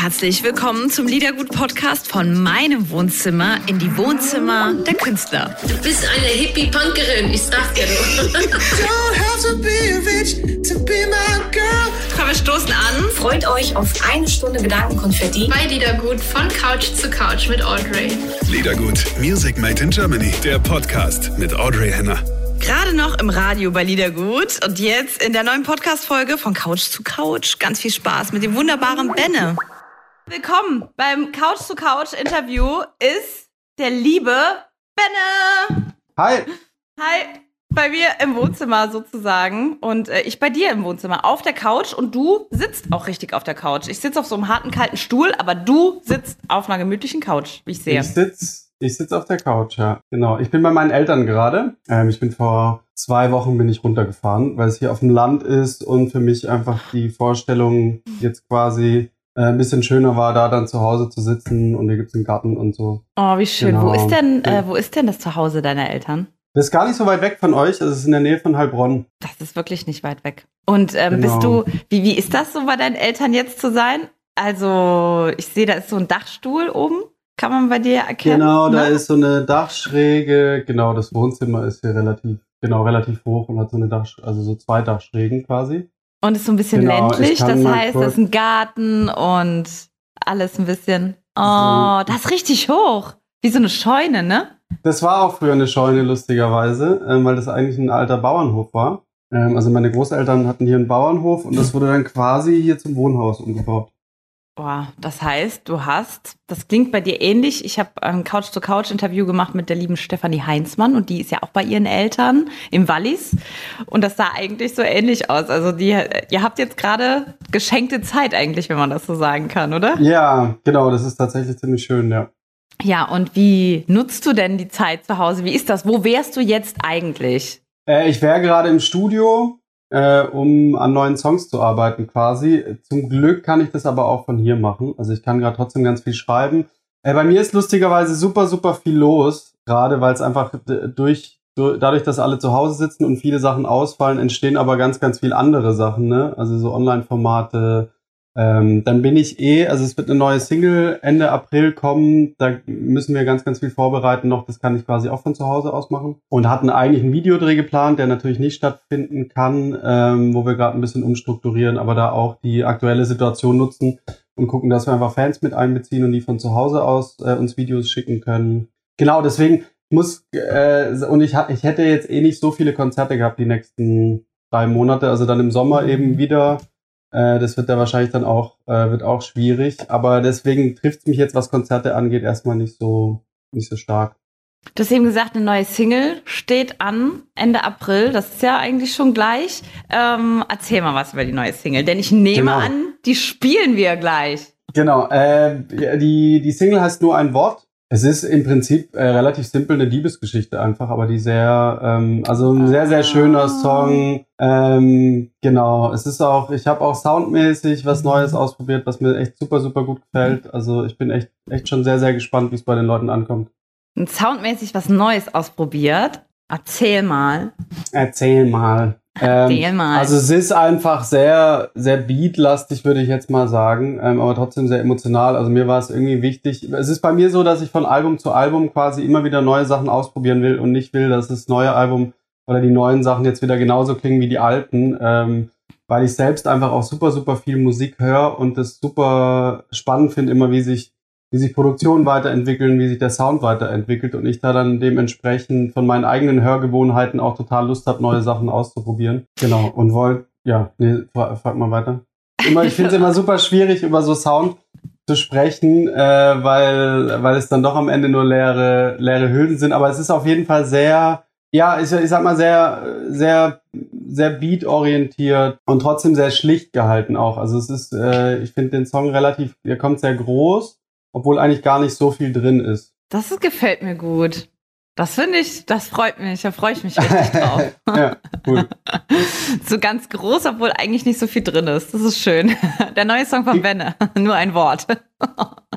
Herzlich willkommen zum Liedergut-Podcast von meinem Wohnzimmer in die Wohnzimmer der Künstler. Du bist eine Hippie-Punkerin, ich sag dir nur. Komm, wir stoßen an. Freut euch auf eine Stunde Gedankenkonfetti. Bei Liedergut von Couch zu Couch mit Audrey. Liedergut, Music Made in Germany, der Podcast mit Audrey Henner. Gerade noch im Radio bei Liedergut und jetzt in der neuen Podcast-Folge von Couch zu Couch. Ganz viel Spaß mit dem wunderbaren Benne. Willkommen beim Couch zu Couch Interview ist der liebe Benne. Hi. Hi. Bei mir im Wohnzimmer sozusagen und äh, ich bei dir im Wohnzimmer auf der Couch und du sitzt auch richtig auf der Couch. Ich sitze auf so einem harten, kalten Stuhl, aber du sitzt auf einer gemütlichen Couch, wie ich sehe. Ich sitze ich sitz auf der Couch, ja. Genau. Ich bin bei meinen Eltern gerade. Ähm, ich bin vor zwei Wochen bin ich runtergefahren, weil es hier auf dem Land ist und für mich einfach die Vorstellung jetzt quasi ein bisschen schöner war, da dann zu Hause zu sitzen und hier gibt's einen Garten und so. Oh, wie schön. Genau. Wo ist denn, äh, wo ist denn das Zuhause deiner Eltern? Das ist gar nicht so weit weg von euch. Es ist in der Nähe von Heilbronn. Das ist wirklich nicht weit weg. Und ähm, Genau. bist du, wie, wie ist das so bei deinen Eltern jetzt zu sein? Also, ich sehe, da ist so ein Dachstuhl oben. Kann man bei dir erkennen? Genau, da ne? ist so eine Dachschräge. Genau, das Wohnzimmer ist hier relativ, genau, relativ hoch und hat so eine Dach, also so zwei Dachschrägen quasi. Und ist so ein bisschen Genau, ländlich. Das heißt, das ist ein Garten und alles ein bisschen. Oh, So. das ist richtig hoch. Wie so eine Scheune, ne? Das war auch früher eine Scheune, lustigerweise, ähm, weil das eigentlich ein alter Bauernhof war. Ähm, also meine Großeltern hatten hier einen Bauernhof und das wurde dann quasi hier zum Wohnhaus umgebaut. Boah, das heißt, du hast, das klingt bei dir ähnlich. Ich habe ein Couch-to-Couch-Interview gemacht mit der lieben Stefanie Heinzmann und die ist ja auch bei ihren Eltern im Wallis. Und das sah eigentlich so ähnlich aus. Also die, ihr habt jetzt gerade geschenkte Zeit eigentlich, wenn man das so sagen kann, oder? Ja, genau, das ist tatsächlich ziemlich schön, ja. Ja, und wie nutzt du denn die Zeit zu Hause? Wie ist das? Wo wärst du jetzt eigentlich? Äh, ich wäre gerade im Studio, äh, um an neuen Songs zu arbeiten quasi. Zum Glück kann ich das aber auch von hier machen. Also ich kann gerade trotzdem ganz viel schreiben. Äh, bei mir ist lustigerweise super, super viel los, gerade weil es einfach durch, durch, dadurch, dass alle zu Hause sitzen und viele Sachen ausfallen, entstehen aber ganz, ganz viel andere Sachen, ne? Also so Online-Formate. Ähm, dann bin ich eh, also es wird eine neue Single Ende April kommen. Da müssen wir ganz, ganz viel vorbereiten noch. Das kann ich quasi auch von zu Hause aus machen. Und hatten eigentlich einen Videodreh geplant, der natürlich nicht stattfinden kann, ähm, wo wir gerade ein bisschen umstrukturieren, aber da auch die aktuelle Situation nutzen und gucken, dass wir einfach Fans mit einbeziehen und die von zu Hause aus äh, uns Videos schicken können. Genau, deswegen muss äh, und ich, ich hätte jetzt eh nicht so viele Konzerte gehabt die nächsten drei Monate, also dann im Sommer eben wieder. Äh, das wird da wahrscheinlich dann auch äh, wird auch schwierig, aber deswegen trifft es mich jetzt, was Konzerte angeht, erstmal nicht so nicht so stark. Du hast eben gesagt, eine neue Single steht an Ende April. Das ist ja eigentlich schon gleich. Ähm, erzähl mal was über die neue Single, denn ich nehme Genau. an, die spielen wir gleich. Genau, äh, die, die Single heißt nur ein Wort. Es ist im Prinzip äh, relativ simpel eine Liebesgeschichte einfach, aber die sehr, ähm, also ein sehr, sehr schöner Song. Ähm, genau, es ist auch, ich habe auch soundmäßig was Neues ausprobiert, was mir echt super, super gut gefällt. Also ich bin echt, echt schon sehr, sehr gespannt, wie es bei den Leuten ankommt. Und soundmäßig was Neues ausprobiert. Erzähl mal. Erzähl mal. Ähm. Also es ist einfach sehr, sehr beatlastig, würde ich jetzt mal sagen, ähm, aber trotzdem sehr emotional. Also mir war es irgendwie wichtig. Es ist bei mir so, dass ich von Album zu Album quasi immer wieder neue Sachen ausprobieren will und nicht will, dass das neue Album oder die neuen Sachen jetzt wieder genauso klingen wie die alten, ähm, weil ich selbst einfach auch super, super viel Musik höre und es super spannend finde, immer wie sich wie sich Produktionen weiterentwickeln, wie sich der Sound weiterentwickelt und ich da dann dementsprechend von meinen eigenen Hörgewohnheiten auch total Lust habe, neue Sachen auszuprobieren. Genau. Und wollt, ja, nee, fra- frag mal weiter. Immer, ich finde es immer super schwierig, über so Sound zu sprechen, äh, weil, weil es dann doch am Ende nur leere, leere Hülsen sind. Aber es ist auf jeden Fall sehr, ja, ich, ich sag mal, sehr, sehr, sehr beat-orientiert und trotzdem sehr schlicht gehalten auch. Also es ist, äh, ich finde den Song relativ, der kommt sehr groß, obwohl eigentlich gar nicht so viel drin ist. Das ist, gefällt mir gut. Das finde ich, das freut mich. Da freue ich mich richtig drauf. ja, cool. so ganz groß, obwohl eigentlich nicht so viel drin ist. Das ist schön. Der neue Song von Benne. Nur ein Wort.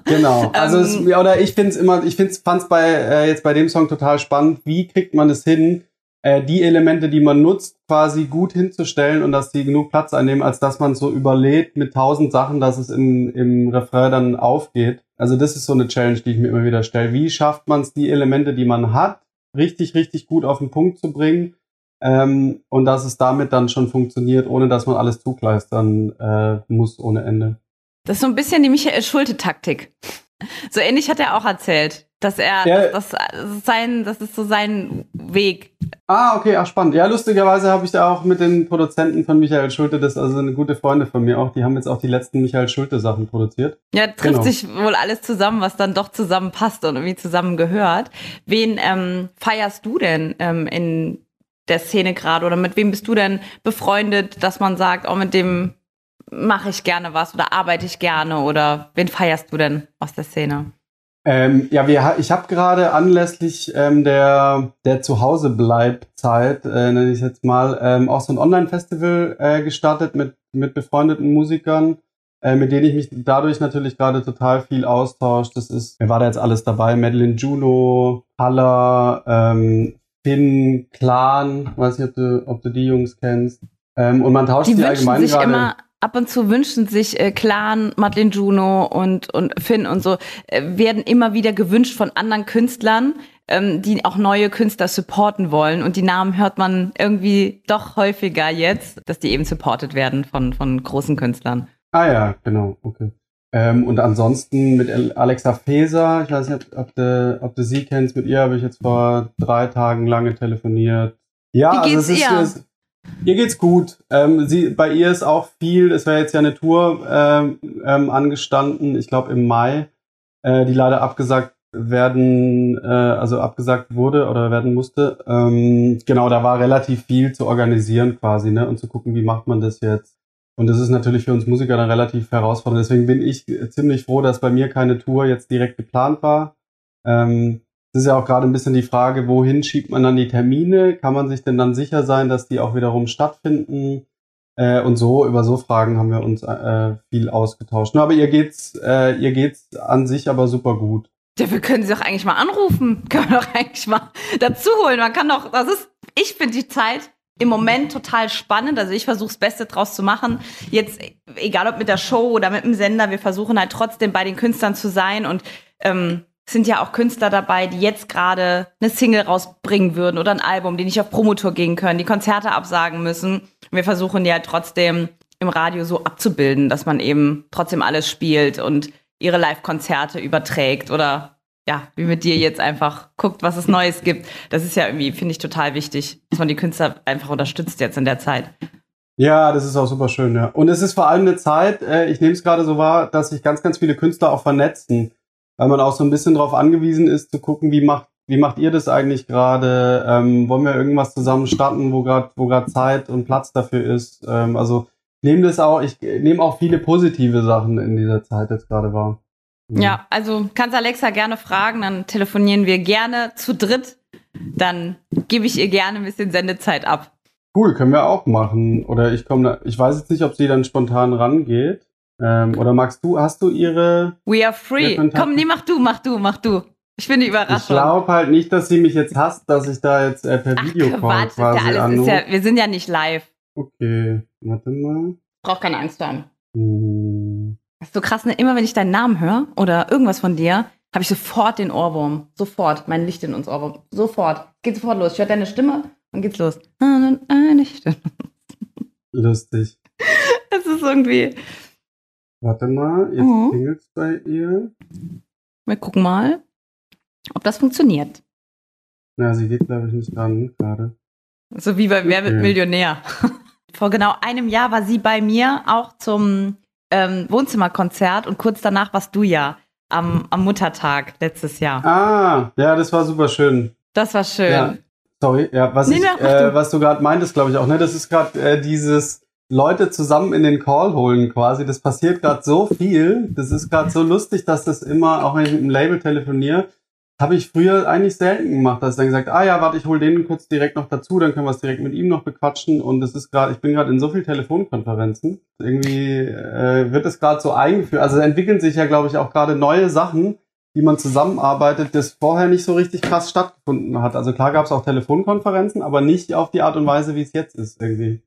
Genau. Also es, Ähm, oder ich finde es immer, ich find's, fand's bei äh, jetzt bei dem Song total spannend. Wie kriegt man es hin, äh, die Elemente, die man nutzt, quasi gut hinzustellen und dass die genug Platz einnehmen, als dass man so überlädt mit tausend Sachen, dass es im, im Refrain dann aufgeht. Also das ist so eine Challenge, die ich mir immer wieder stelle. Wie schafft man es, die Elemente, die man hat, richtig, richtig gut auf den Punkt zu bringen ähm, und dass es damit dann schon funktioniert, ohne dass man alles zugleistern äh, muss ohne Ende. Das ist so ein bisschen die Michael Schulte-Taktik. So ähnlich hat er auch erzählt, dass er, Ja. das, das, sein, das ist so sein Weg. Ah, okay, ach spannend. Ja, lustigerweise habe ich da auch mit den Produzenten von Michael Schulte, das ist also eine gute Freunde von mir auch, die haben jetzt auch die letzten Michael Schulte Sachen produziert. Ja, trifft Genau. sich wohl alles zusammen, was dann doch zusammenpasst und irgendwie zusammengehört. Wen ähm, feierst du denn ähm, in der Szene gerade oder mit wem bist du denn befreundet, dass man sagt, oh, mit dem mache ich gerne was oder arbeite ich gerne oder wen feierst du denn aus der Szene? Ähm, ja, wir, ich habe gerade anlässlich ähm, der, der Zuhause-Bleib-Zeit, äh, nenne ich es jetzt mal, ähm, auch so ein Online-Festival äh, gestartet mit, mit befreundeten Musikern, äh, mit denen ich mich dadurch natürlich gerade total viel austausche. Das ist, wer war da jetzt alles dabei? Madeline Juno, Haller, ähm, Finn, Clan, weiß nicht, ob du, ob du die Jungs kennst. Ähm, und man tauscht Die wünschen allgemein gerade. Ab und zu wünschen sich äh, Clan, Madeleine Juno und, und Finn und so, äh, werden immer wieder gewünscht von anderen Künstlern, ähm, die auch neue Künstler supporten wollen. Und die Namen hört man irgendwie doch häufiger jetzt, dass die eben supported werden von, von großen Künstlern. Ah ja, genau, okay. Ähm, und ansonsten mit Alexa Feser, ich weiß nicht, ob du, ob du sie kennst, mit ihr habe ich jetzt vor drei Tagen lange telefoniert. Ja, Wie geht's also es ist, ihr? Ihr geht's gut. Ähm, sie, bei ihr ist auch viel, es wäre jetzt ja eine Tour ähm, ähm, angestanden, ich glaube im Mai, äh, die leider abgesagt werden, äh, also abgesagt wurde oder werden musste. Ähm, genau, da war relativ viel zu organisieren quasi, ne? Und zu gucken, wie macht man das jetzt. Und das ist natürlich für uns Musiker dann relativ herausfordernd. Deswegen bin ich ziemlich froh, dass bei mir keine Tour jetzt direkt geplant war. Ähm, es ist ja auch gerade ein bisschen die Frage, wohin schiebt man dann die Termine? Kann man sich denn dann sicher sein, dass die auch wiederum stattfinden? Äh, und so, über so Fragen haben wir uns äh, viel ausgetauscht. Aber ihr geht's, äh, ihr geht's an sich aber super gut. Wir können sie doch eigentlich mal anrufen. Können wir doch eigentlich mal dazu holen. Man kann doch, das ist, ich finde die Zeit im Moment total spannend. Also ich versuche das Beste draus zu machen. Jetzt, egal ob mit der Show oder mit dem Sender, wir versuchen halt trotzdem bei den Künstlern zu sein und ähm, sind ja auch Künstler dabei, die jetzt gerade eine Single rausbringen würden oder ein Album, die nicht auf Promotour gehen können, die Konzerte absagen müssen. Wir versuchen halt trotzdem im Radio so abzubilden, dass man eben trotzdem alles spielt und ihre Live-Konzerte überträgt oder ja, wie mit dir jetzt einfach guckt, was es Neues gibt. Das ist ja irgendwie, finde ich, total wichtig, dass man die Künstler einfach unterstützt jetzt in der Zeit. Ja, das ist auch super schön, ja. Und es ist vor allem eine Zeit, äh, ich nehme es gerade so wahr, dass sich ganz, ganz viele Künstler auch vernetzen, weil man auch so ein bisschen darauf angewiesen ist, zu gucken, wie macht, wie macht ihr das eigentlich gerade? Ähm, wollen wir irgendwas zusammen starten, wo gerade wo grad Zeit und Platz dafür ist? Ähm, also nehme das auch, ich nehme auch viele positive Sachen in dieser Zeit jetzt gerade wahr. Mhm. Ja, also kannst Alexa gerne fragen, dann telefonieren wir gerne zu dritt. Dann gebe ich ihr gerne ein bisschen Sendezeit ab. Cool, können wir auch machen. Oder ich komme, ich weiß jetzt nicht, ob sie dann spontan rangeht. Ähm, oder magst du, hast du ihre We are free. Komm, nee, mach du, mach du, mach du. Ich bin die Ich glaube halt nicht, dass sie mich jetzt hasst, dass ich da jetzt äh, per Ach, Videocall Quatsch, ist quasi ja alles, ist ja, wir sind ja nicht live. Okay, warte mal. Brauch keine Angst haben. Hm. Das ist so krass, ne? Immer wenn ich deinen Namen höre oder irgendwas von dir, habe ich sofort den Ohrwurm. Sofort. Mein Licht in uns Ohrwurm. Sofort. Geht sofort los. Ich höre deine Stimme und geht's los. Eine Stimme. Lustig. Das ist irgendwie. Warte mal, jetzt Mhm. klingelt's bei ihr. Wir gucken mal, ob das funktioniert. Na, sie geht, glaube ich, nicht dran gerade. So wie bei Wer wird Okay. Millionär. Vor genau einem Jahr war sie bei mir auch zum ähm, Wohnzimmerkonzert und kurz danach warst du ja am, am Muttertag letztes Jahr. Ah, ja, das war super schön. Das war schön. Ja. Sorry, ja, was, Nee, ich, äh, du. was du gerade meintest, glaube ich auch, ne? Das ist gerade äh, dieses Leute zusammen in den Call holen quasi. Das passiert gerade so viel. Das ist gerade so lustig, dass das immer, auch wenn ich mit dem Label telefoniere, habe ich früher eigentlich selten gemacht, dass ich dann gesagt, ah ja, warte, ich hole den kurz direkt noch dazu, dann können wir es direkt mit ihm noch bequatschen. Und das ist gerade, ich bin gerade in so vielen Telefonkonferenzen. Irgendwie äh, wird es gerade so eingeführt. Also es entwickeln sich ja, glaube ich, auch gerade neue Sachen, wie man zusammenarbeitet, das vorher nicht so richtig krass stattgefunden hat. Also klar gab es auch Telefonkonferenzen, aber nicht auf die Art und Weise, wie es jetzt ist irgendwie.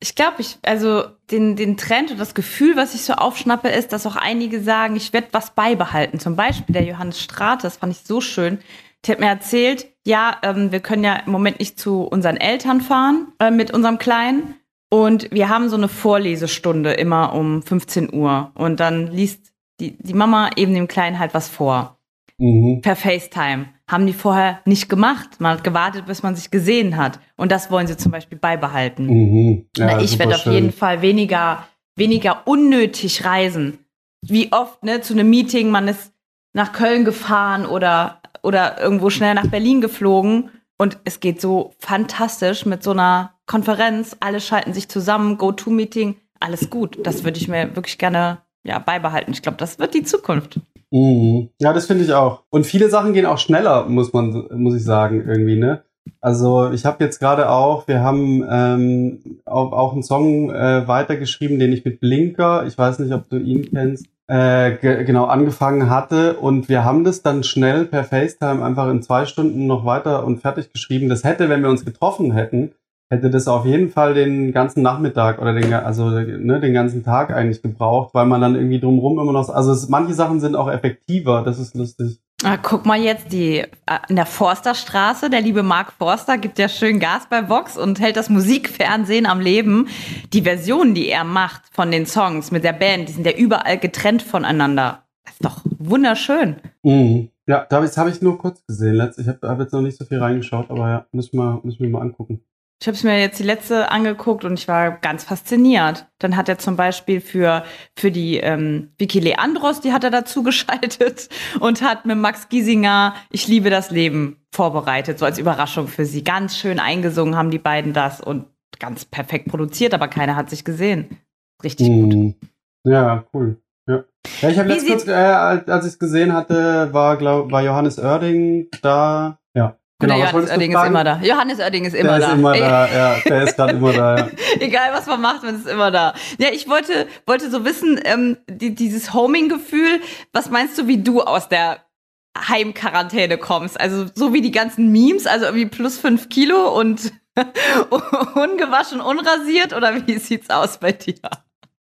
Ich glaube, ich, also den, den Trend und das Gefühl, was ich so aufschnappe, ist, dass auch einige sagen, ich werde was beibehalten. Zum Beispiel der Johannes Strate, das fand ich so schön. Der hat mir erzählt, ja, ähm, wir können ja im Moment nicht zu unseren Eltern fahren äh, mit unserem Kleinen. Und wir haben so eine Vorlesestunde immer um 15 Uhr. Und dann liest die, die Mama eben dem Kleinen halt was vor. Mhm. Per FaceTime. Haben die vorher nicht gemacht. Man hat gewartet, bis man sich gesehen hat. Und das wollen sie zum Beispiel beibehalten. Mhm. Ja, ich werde auf jeden Fall weniger, weniger unnötig reisen. Wie oft, ne, zu einem Meeting, man ist nach Köln gefahren oder, oder irgendwo schnell nach Berlin geflogen. Und es geht so fantastisch mit so einer Konferenz. Alle schalten sich zusammen, Go-To-Meeting, alles gut. Das würde ich mir wirklich gerne ja, beibehalten. Ich glaube, das wird die Zukunft. Mhm. Ja, das finde ich auch. Und viele Sachen gehen auch schneller, muss man, muss ich sagen, irgendwie, ne? Also ich habe jetzt gerade auch, wir haben ähm, auch, auch einen Song äh, weitergeschrieben, den ich mit Blinker, ich weiß nicht, ob du ihn kennst, äh, ge genau angefangen hatte und wir haben das dann schnell per FaceTime einfach in zwei Stunden noch weiter und fertig geschrieben. Das hätte, wenn wir uns getroffen hätten, hätte das auf jeden Fall den ganzen Nachmittag oder den, also ne, den ganzen Tag eigentlich gebraucht, weil man dann irgendwie drumherum immer noch, also es, manche Sachen sind auch effektiver, das ist lustig. Ah, guck mal jetzt, die äh, in der Forsterstraße, der liebe Mark Forster gibt ja schön Gas bei Vox und hält das Musikfernsehen am Leben. Die Versionen, die er macht von den Songs mit der Band, die sind ja überall getrennt voneinander. Das ist doch wunderschön. Mhm. Ja, das habe ich nur kurz gesehen. Ich habe hab jetzt noch nicht so viel reingeschaut, aber ja, mal, muss ich mir mal angucken. Ich habe es mir jetzt die letzte angeguckt und ich war ganz fasziniert. Dann hat er zum Beispiel für, für die ähm, Vicky Leandros, die hat er dazu geschaltet und hat mit Max Giesinger Ich liebe das Leben vorbereitet, so als Überraschung für sie. Ganz schön eingesungen haben die beiden das und ganz perfekt produziert, aber keiner hat sich gesehen. Richtig gut. Mhm. Ja, cool. Ja, ja ich habe letztens, kurz, äh, als als ich es gesehen hatte, war, glaub, war Johannes Oerding da. Ja. Genau, Johannes Oerding ist immer da. Johannes Oerding ist immer der da. ist immer da, ja. Der ist gerade immer da, ja. Egal, was man macht, man ist immer da. Ja, ich wollte, wollte so wissen, ähm, die, dieses Homing-Gefühl, was meinst du, wie du aus der Heimquarantäne kommst? Also so wie die ganzen Memes, also irgendwie plus fünf Kilo und ungewaschen, unrasiert oder wie sieht's aus bei dir?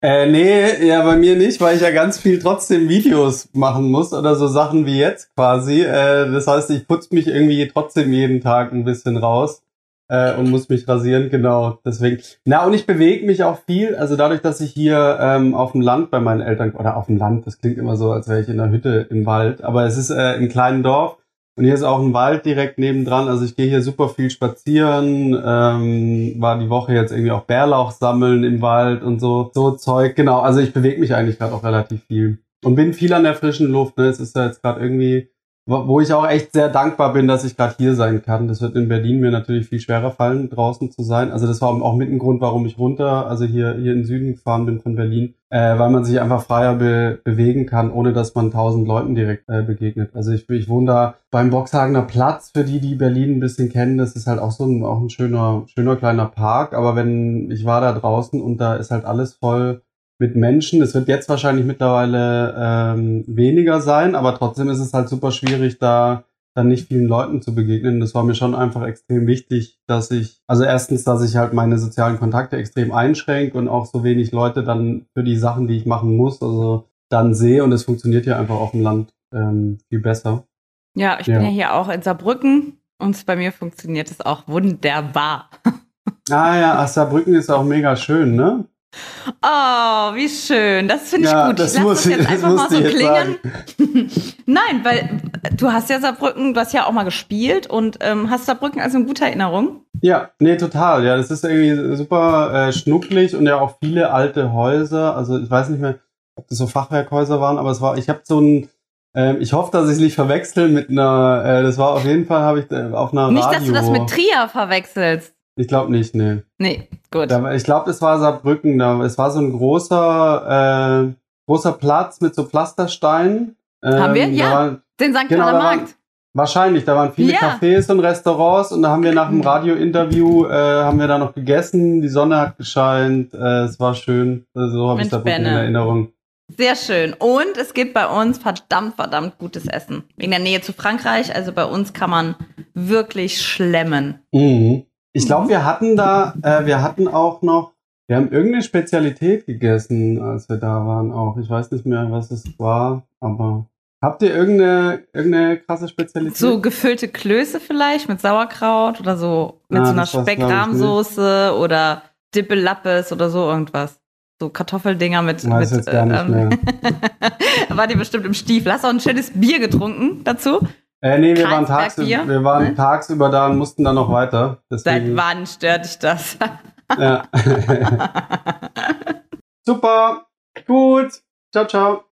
Äh, nee, ja, bei mir nicht, weil ich ja ganz viel trotzdem Videos machen muss oder so Sachen wie jetzt quasi. Äh, das heißt, ich putze mich irgendwie trotzdem jeden Tag ein bisschen raus äh, und muss mich rasieren, genau. Deswegen. Na, und ich bewege mich auch viel. Also dadurch, dass ich hier ähm, auf dem Land bei meinen Eltern, oder auf dem Land, das klingt immer so, als wäre ich in einer Hütte im Wald, aber es ist äh, im kleinen Dorf. Und hier ist auch ein Wald direkt nebendran. Also ich gehe hier super viel spazieren. Ähm, war die Woche jetzt irgendwie auch Bärlauch sammeln im Wald und so, so Zeug. Genau, also ich bewege mich eigentlich gerade auch relativ viel. Und bin viel an der frischen Luft. Ne? Es ist ja jetzt gerade irgendwie, wo ich auch echt sehr dankbar bin, dass ich gerade hier sein kann. Das wird in Berlin mir natürlich viel schwerer fallen, draußen zu sein. Also das war auch mit ein Grund, warum ich runter, also hier, hier in den Süden gefahren bin von Berlin, äh, weil man sich einfach freier be bewegen kann, ohne dass man tausend Leuten direkt äh, begegnet. Also ich, ich wohne da beim Boxhagener Platz, für die, die Berlin ein bisschen kennen, das ist halt auch so ein, auch ein schöner, schöner kleiner Park. Aber wenn, ich war da draußen und da ist halt alles voll mit Menschen. Es wird jetzt wahrscheinlich mittlerweile ähm, weniger sein, aber trotzdem ist es halt super schwierig, da dann nicht vielen Leuten zu begegnen. Das war mir schon einfach extrem wichtig, dass ich, also erstens, dass ich halt meine sozialen Kontakte extrem einschränke und auch so wenig Leute dann für die Sachen, die ich machen muss, also dann sehe und es funktioniert ja einfach auf dem Land ähm, viel besser. Ja, ich Ja. bin ja hier auch in Saarbrücken und bei mir funktioniert es auch wunderbar. Ah ja, ach, Saarbrücken ist auch mega schön, ne? Oh, wie schön. Das finde ich ja, gut. das ich lasse muss das ich, jetzt das einfach mal musste so klingen. Nein, weil du hast ja Saarbrücken, du hast ja auch mal gespielt und ähm, hast Saarbrücken also in guter Erinnerung. Ja, nee, total. Ja, das ist irgendwie super äh, schnucklig und ja auch viele alte Häuser. Also ich weiß nicht mehr, ob das so Fachwerkhäuser waren, aber es war, ich habe so ein, ähm, ich hoffe, dass ich es nicht verwechsel mit einer, äh, das war auf jeden Fall, habe ich äh, auf einer Nicht, Radio. dass du das mit Trier verwechselst. Ich glaube nicht, nee. Nee, gut. Da, ich glaube, es war Saarbrücken. Da, es war so ein großer, äh, großer Platz mit so Pflastersteinen. Ähm, Haben wir? da Ja. war- Den St. Genau, waren- Markt. Wahrscheinlich, da waren viele Ja. Cafés und Restaurants und da haben wir nach dem Radiointerview, äh, haben wir da noch gegessen, die Sonne hat gescheint, äh, es war schön, äh, so habe ich da in. Erinnerung. Sehr schön. Und es gibt bei uns verdammt, verdammt gutes Essen. Wegen der Nähe zu Frankreich. Also bei uns kann man wirklich schlemmen. Mhm. Ich glaube, wir hatten da, äh, wir hatten auch noch, wir haben irgendeine Spezialität gegessen, als wir da waren auch. Ich weiß nicht mehr, was es war, aber habt ihr irgendeine, irgendeine krasse Spezialität? So gefüllte Klöße vielleicht mit Sauerkraut oder so mit Ah, so einer Speckrahmsoße oder Dippelappes oder so irgendwas. So Kartoffeldinger mit. Weiß mit jetzt gar nicht mehr. War die bestimmt im Stiefel. Hast auch ein schönes Bier getrunken dazu? Äh, nee, wir waren, tagsüber, wir waren Ne? tagsüber da und mussten dann noch weiter. Seit Deswegen, wann stört dich das? ja. Super, gut. Ciao, ciao.